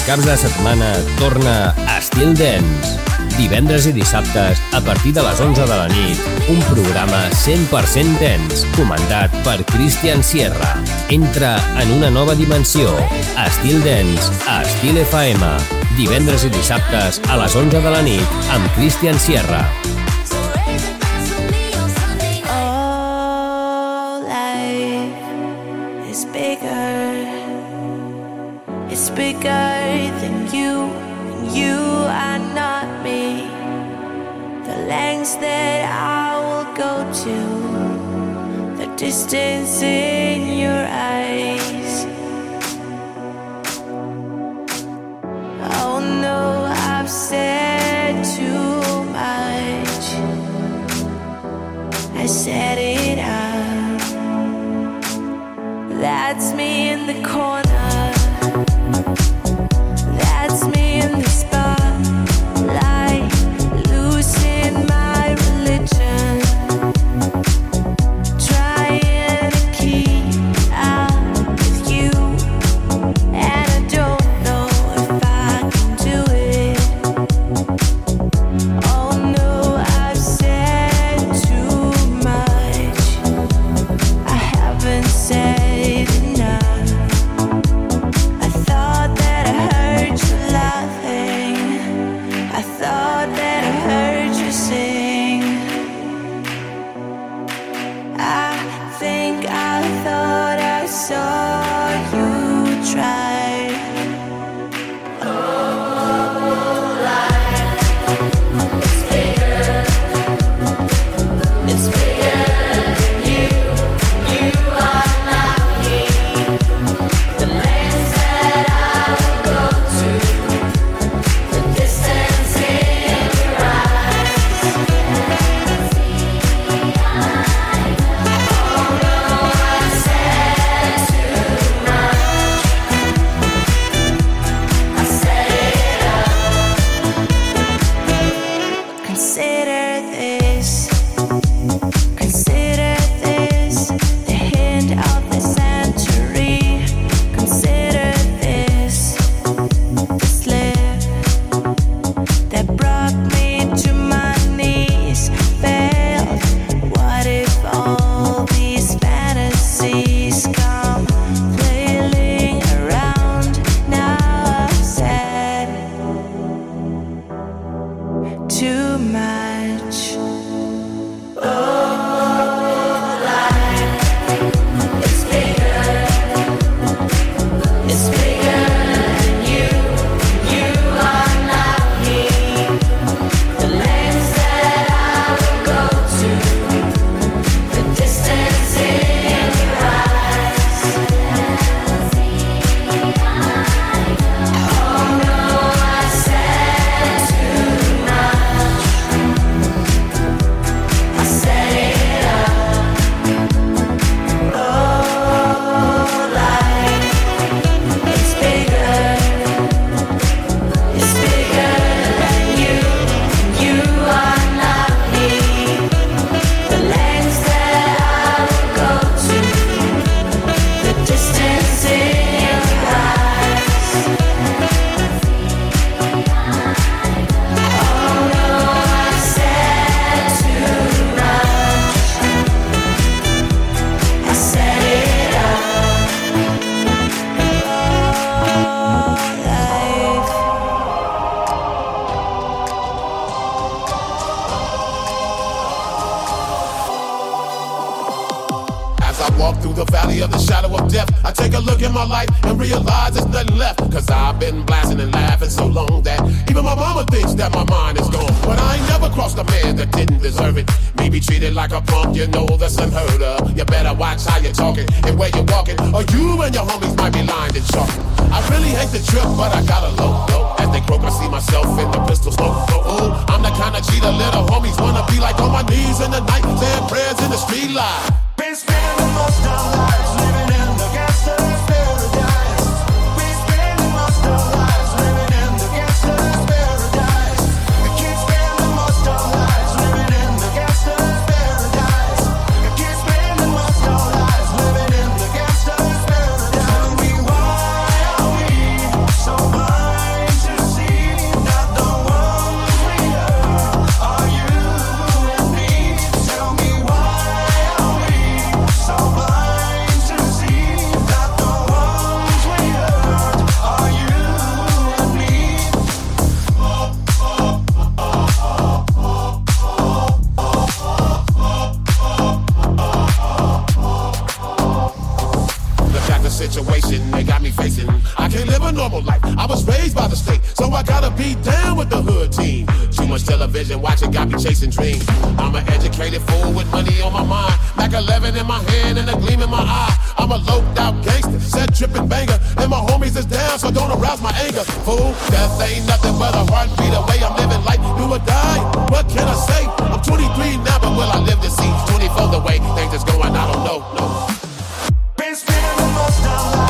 Els caps de setmana torna a Estil Dance. Divendres i dissabtes, a partir de les 11 de la nit, un programa 100% dens, comandat per Christian Sierra. Entra en una nova dimensió. Estil Dance, a Estil FM. Divendres i dissabtes, a les 11 de la nit, amb Christian Sierra. Bigger than you, and you are not me. The lengths that I will go to, the distance in your eyes. Oh no, I've said too much. I said it out. That's me in the corner. Bye. been blasting and laughing so long that even my mama thinks that my mind is gone. But I ain't never crossed a man that didn't deserve it. Maybe treated like a punk, you know that's unheard of. You better watch how you're talking and where you're walking, or you and your homies might be lined and chalking. I really hate the trip, but I gotta low, low. As they croak, I see myself in the pistol smoke. Ooh, I'm the kind of cheater little homies wanna be like on my knees in the night, saying prayers in the street light. Been spending most of my life. was raised by the state, so I gotta be down with the hood team. Too much television watching got me chasing dreams. I'm an educated fool with money on my mind. Mac 11 in my hand and a gleam in my eye. I'm a loped out gangster, set tripping banger. And my homies is down, so don't arouse my anger. Fool, death ain't nothing but a heartbeat away. I'm living life, do or die. What can I say? I'm 23 now, but will I live to see 24 the way things is going? I don't know. No. Been the most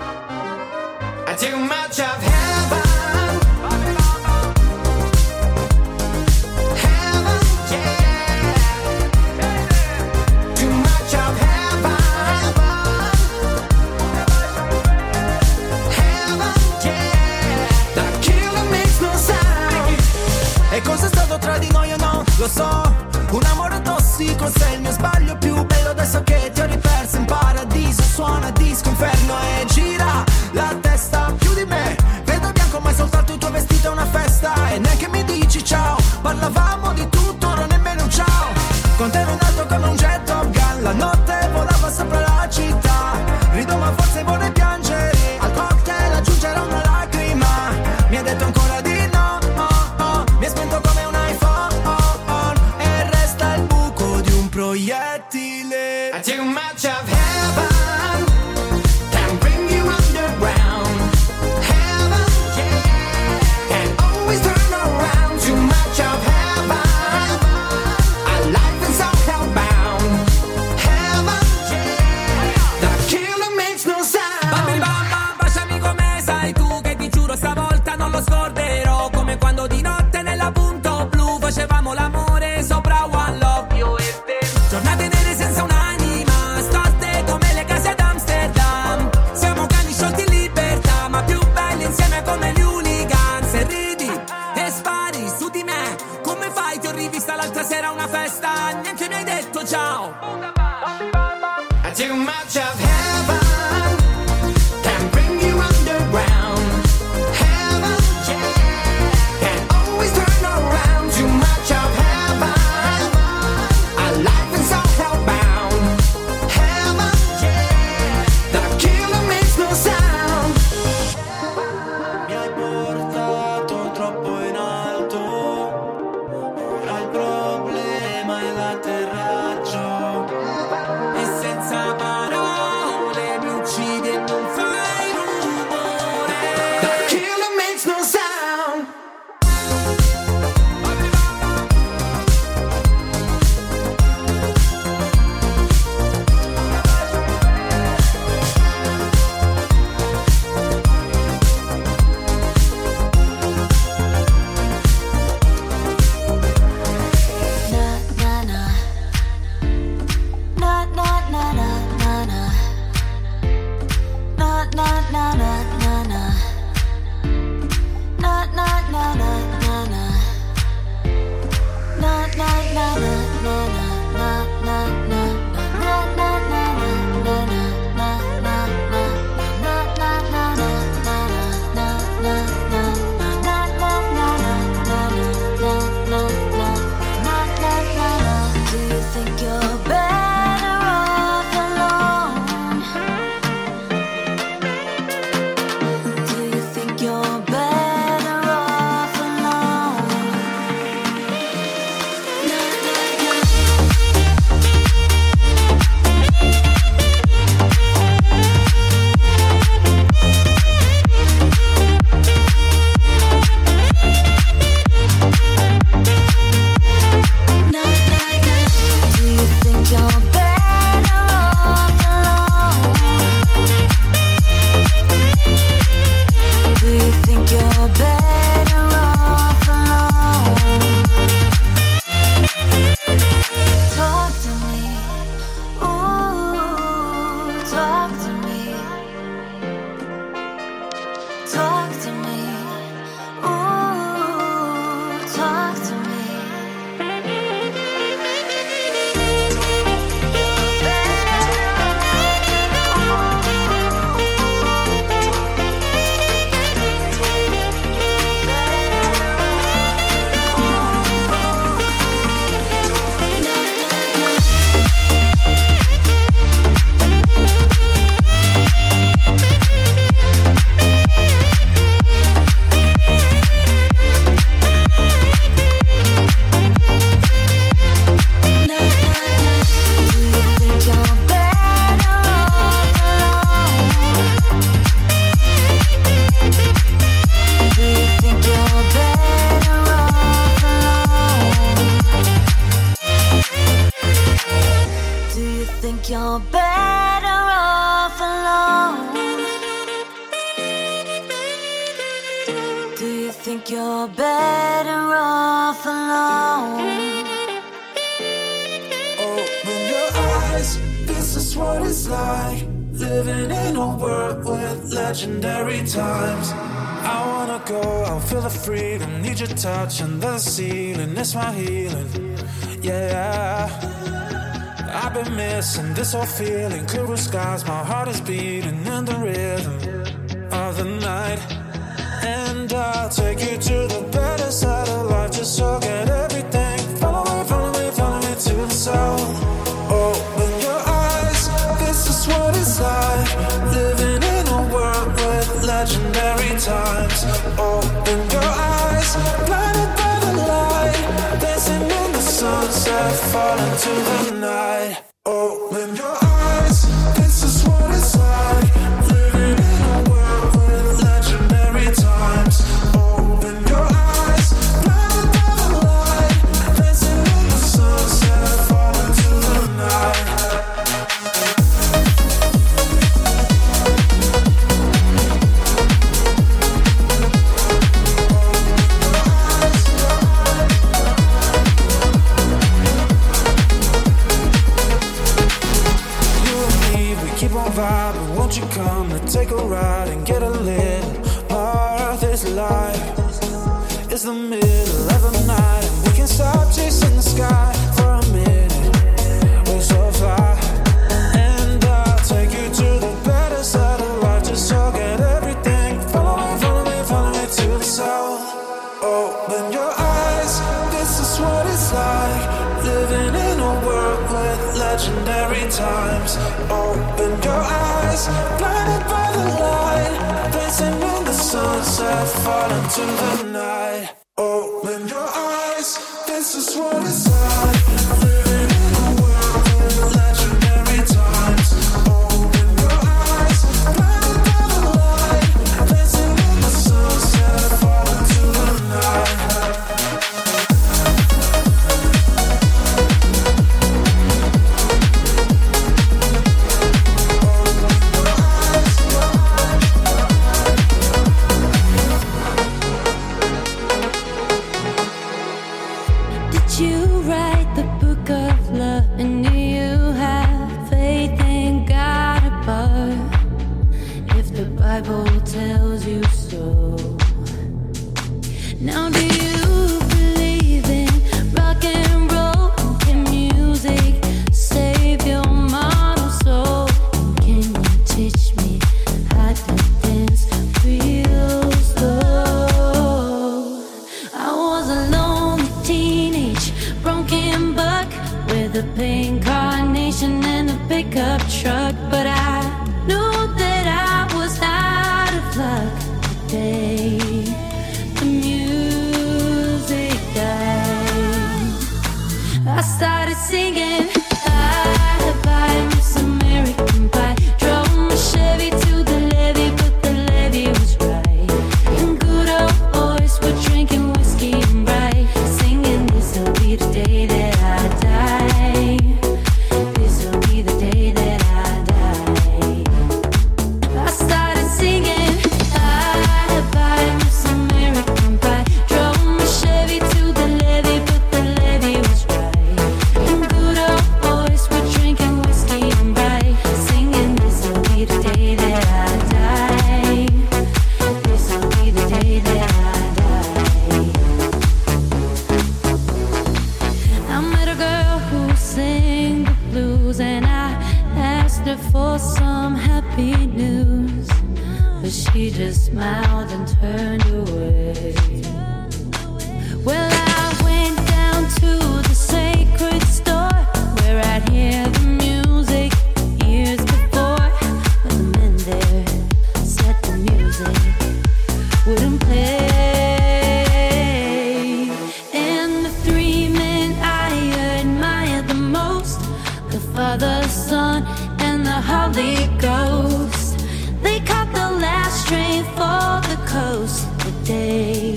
Holy Ghost. They caught the last train for the coast today.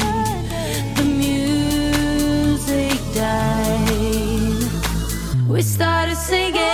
The music died. We started singing.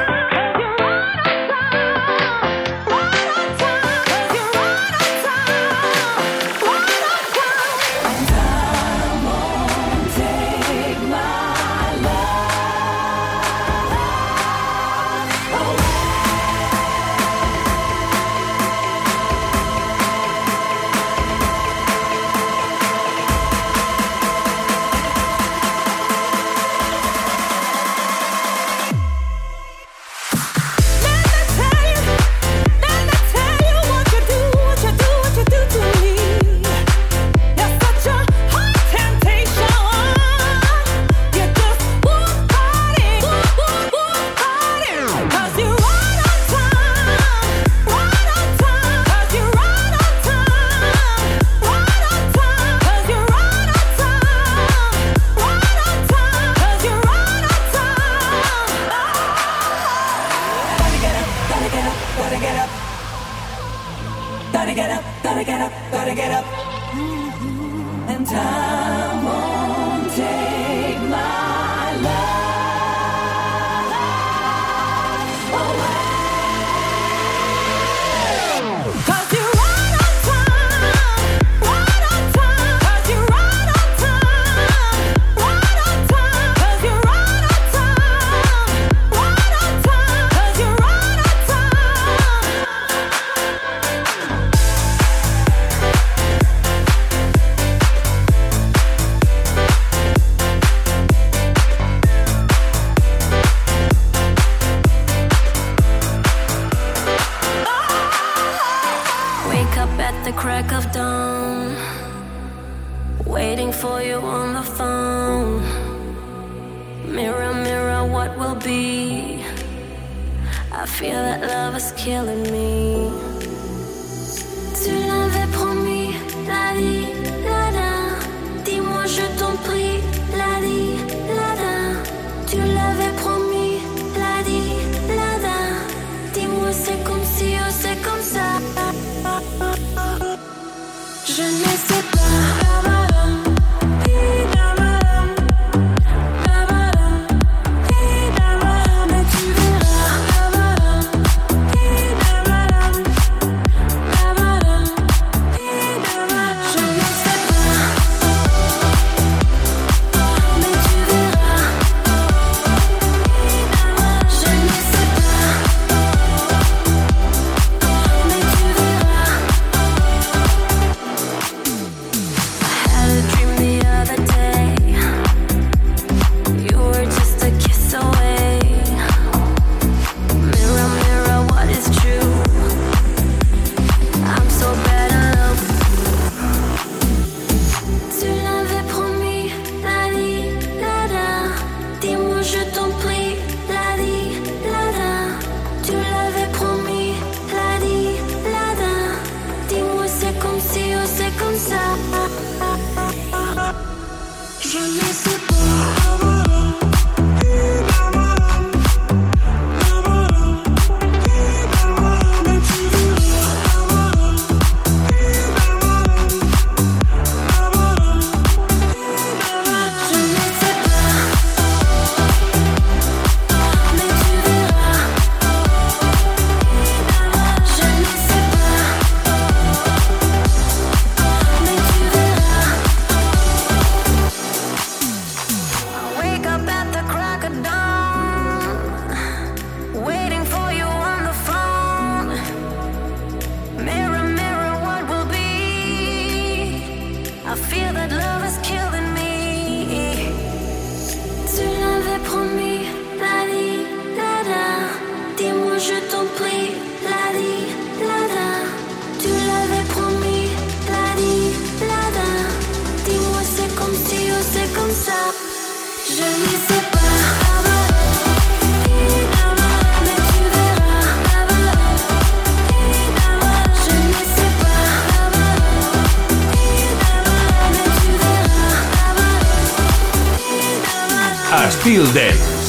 gotta get Feel dead.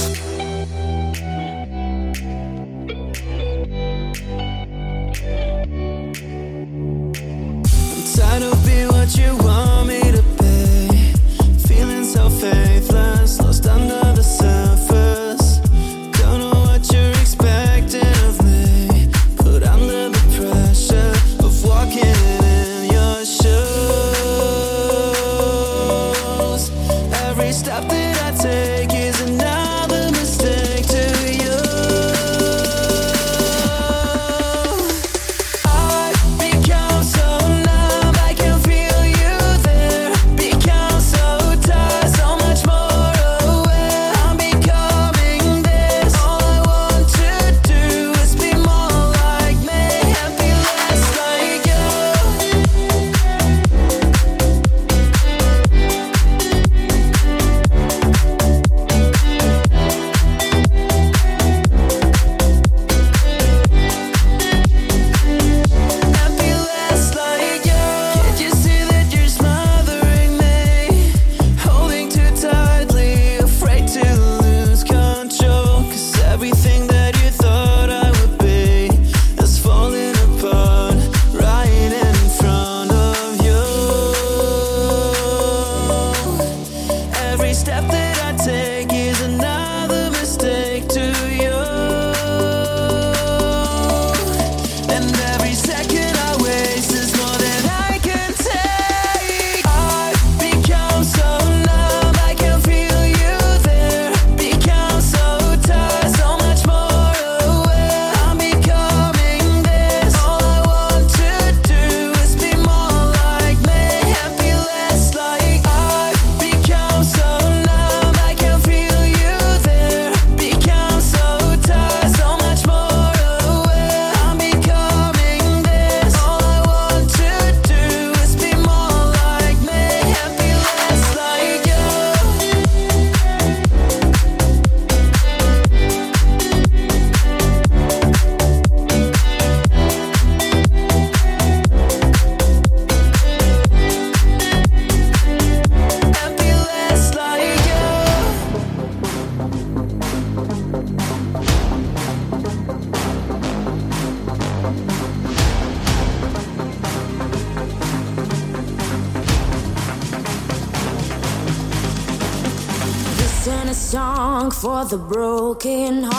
The broken hearted.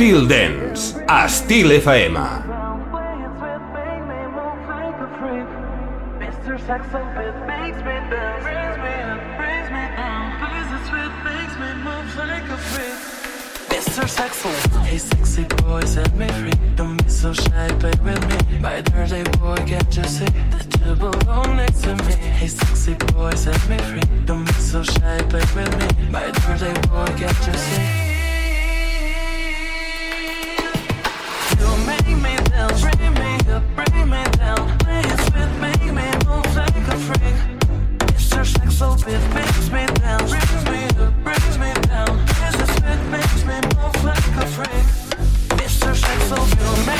Styl Dance, a Styl FM. Hey sexy boy, set me free. Don't be so shy, play with me. My dirty boy, can't you see that you belong next to me? Hey sexy boy, set me free. Don't be so shy, play with me. My dirty boy, can't you see?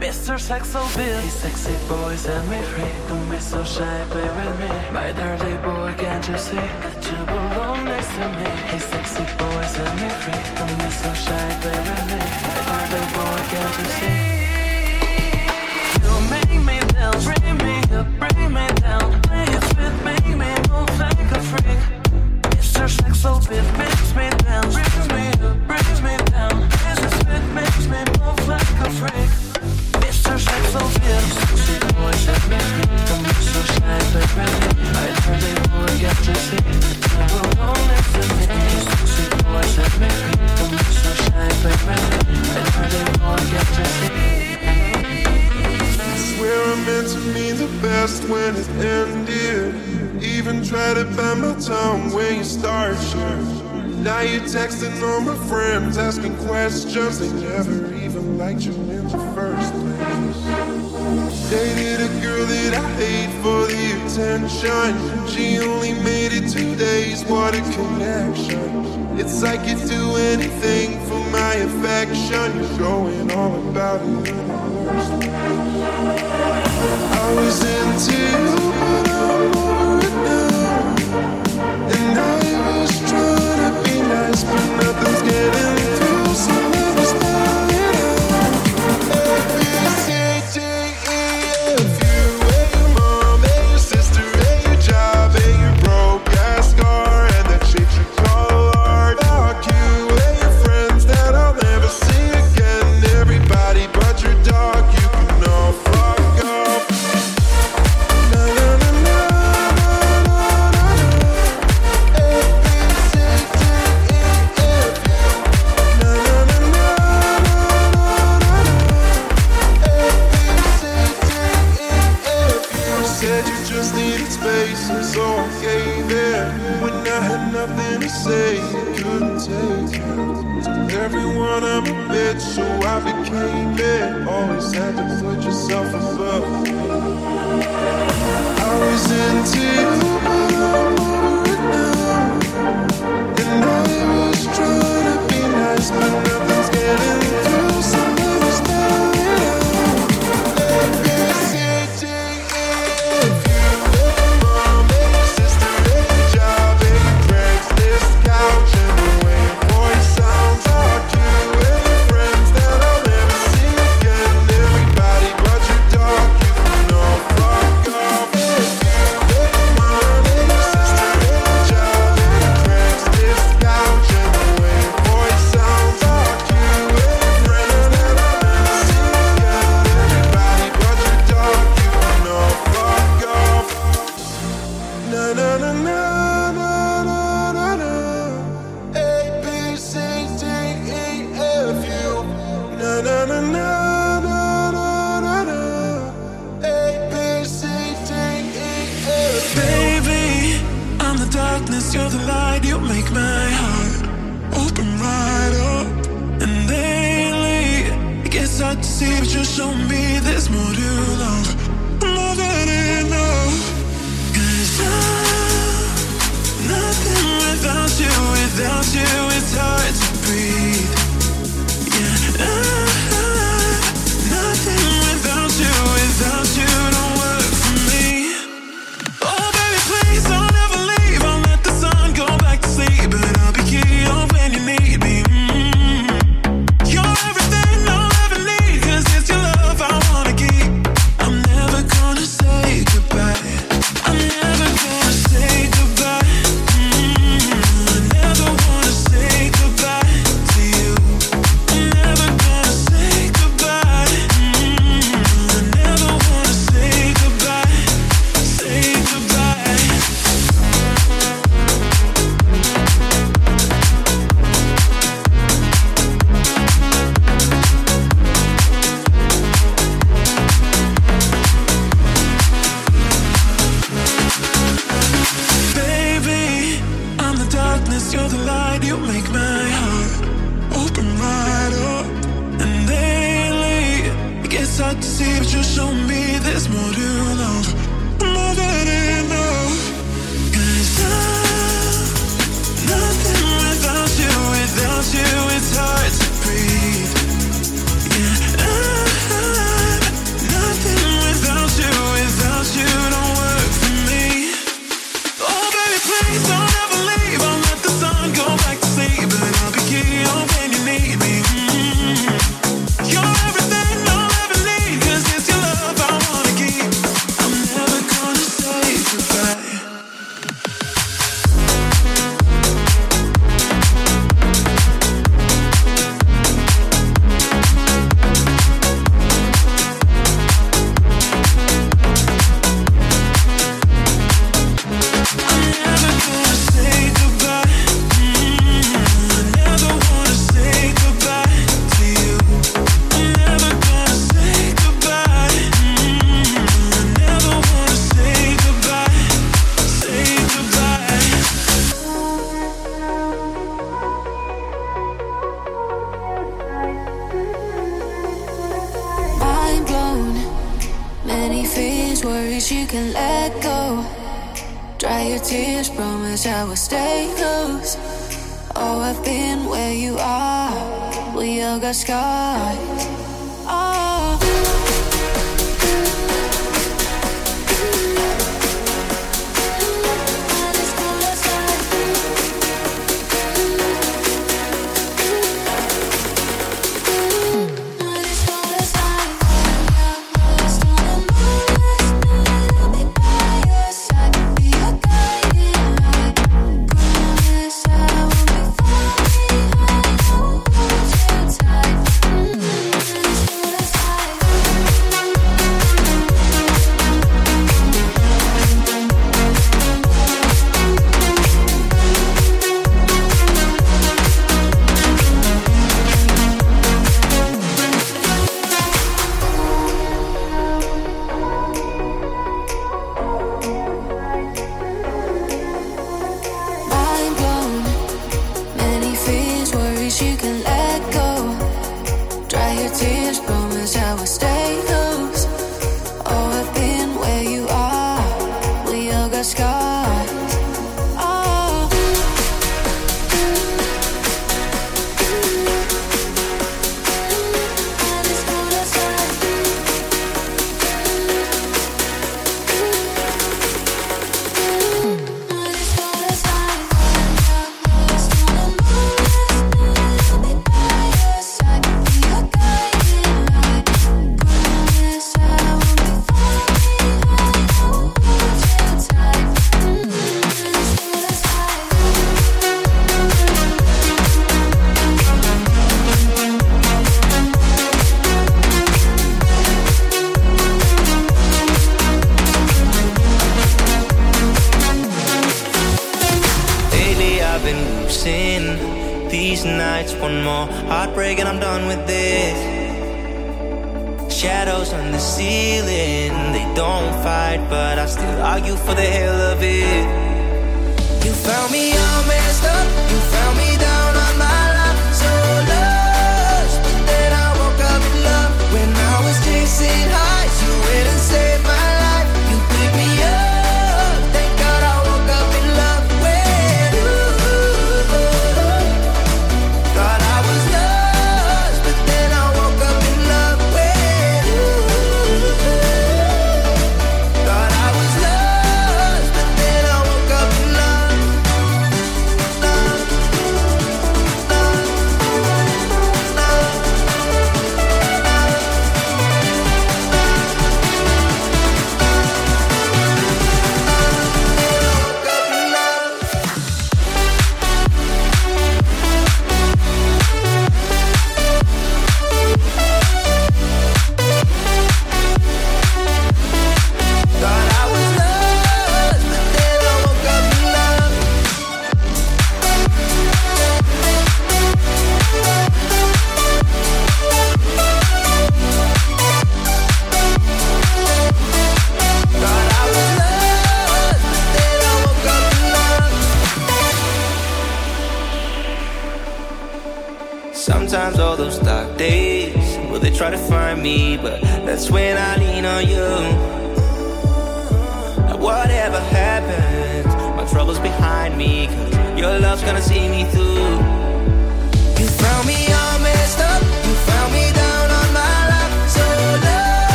Mr. Saxo Bill. These sexy boys set me free. Don't be so shy, play with me. My dirty boy, can't you see? That you belong next to me. These sexy boys set me free. Don't be so shy, play with me. My dirty boy, can't you see? You make me dance, bring me up, bring me down. Play it with make me move like a freak. Mr. Saxobeat makes me dance Brings me up, brings me down. This is it, makes me move like a freak przeszedł są I heard meant to see the best when it ended Even tried to bite my tongue when you start. Now you're texting all my friends, asking questions. They never even liked you in the first place. Dated a girl that I hate for the attention. She only made it two days, what a connection. It's like you do anything for my affection. You're going all about it. I was into you, but I'm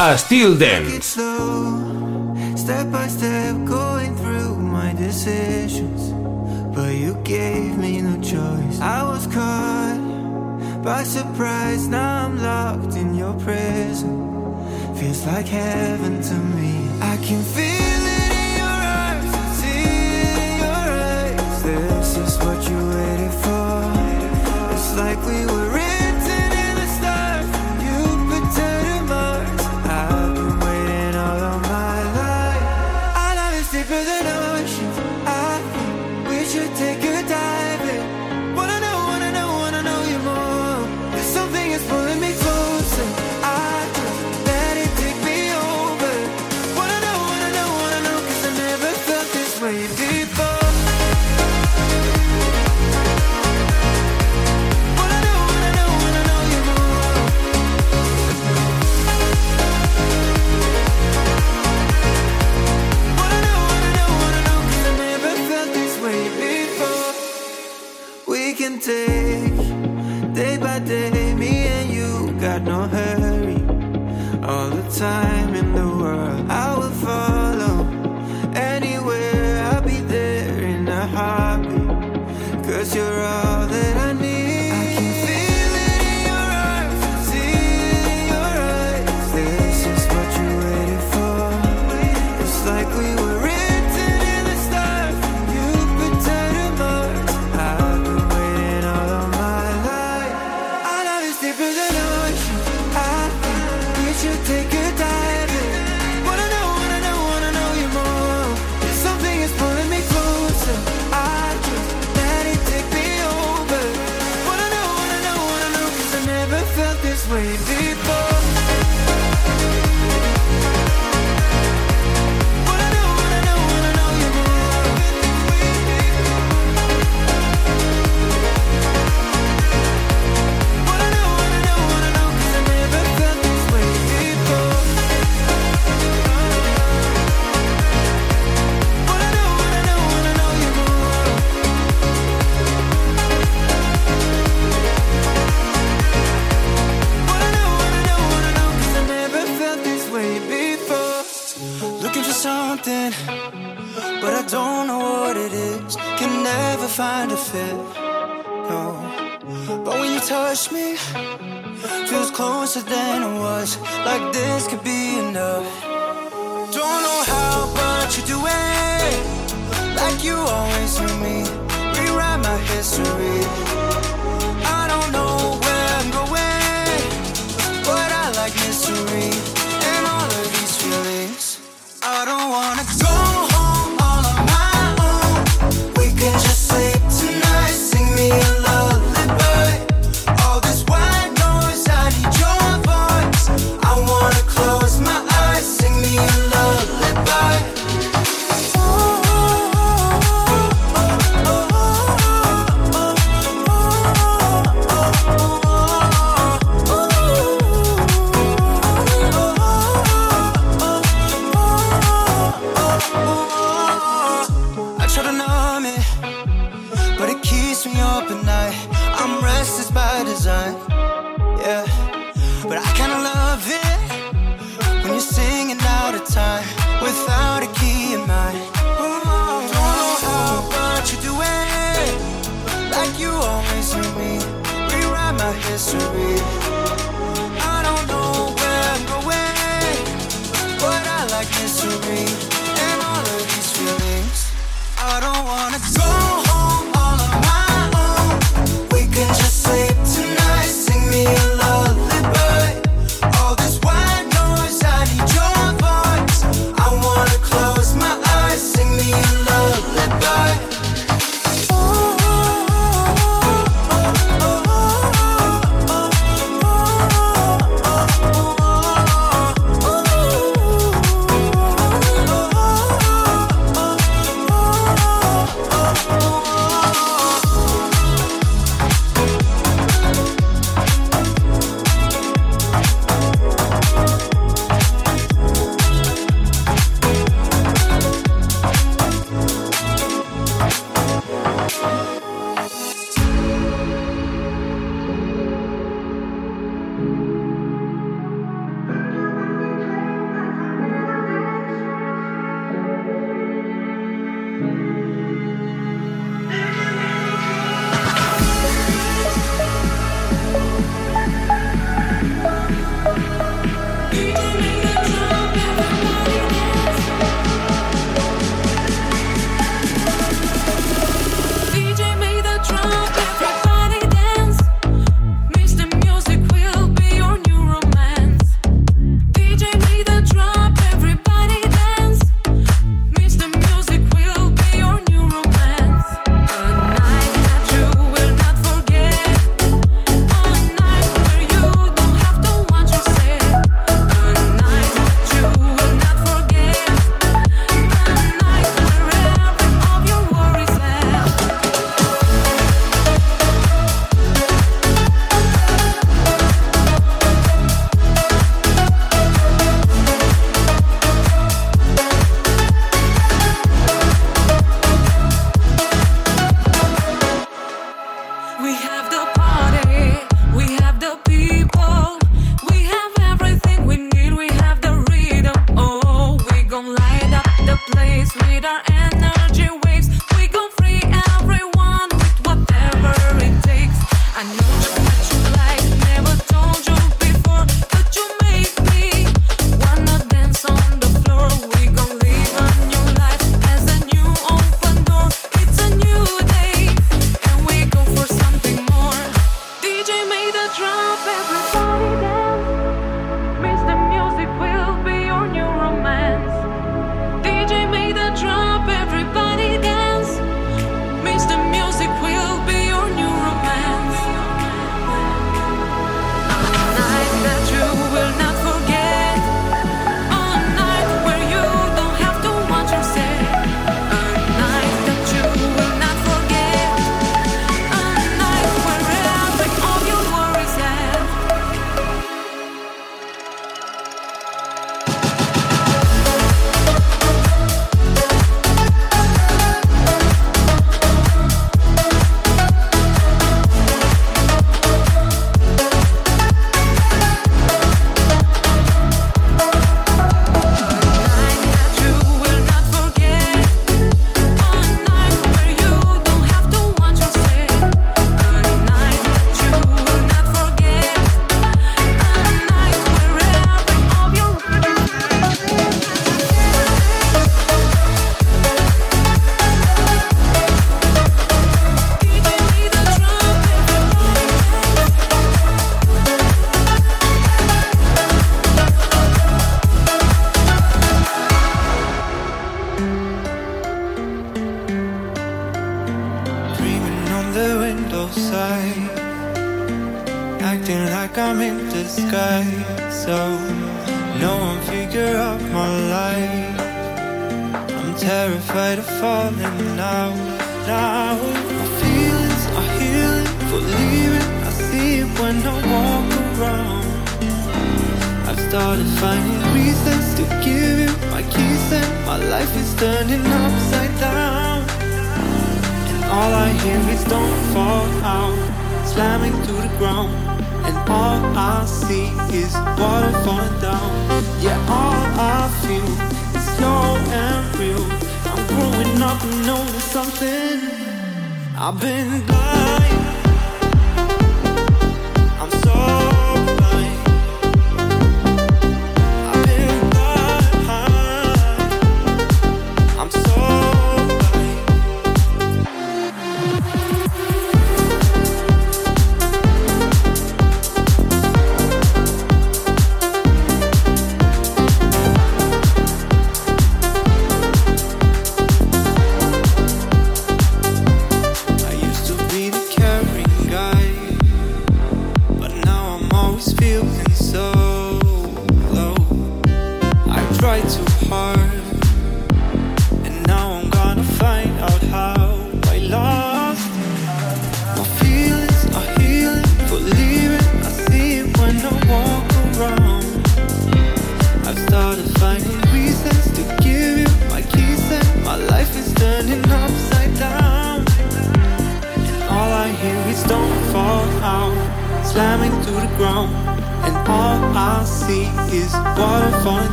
a Styl Dance. Slow, step by step, going through my decisions. But you gave me no choice. I was caught by surprise. Now I'm locked in your prison. Feels like heaven to me. I can feel it in your eyes, see it in your eyes. This is what you waited for. It's like we were.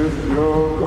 To San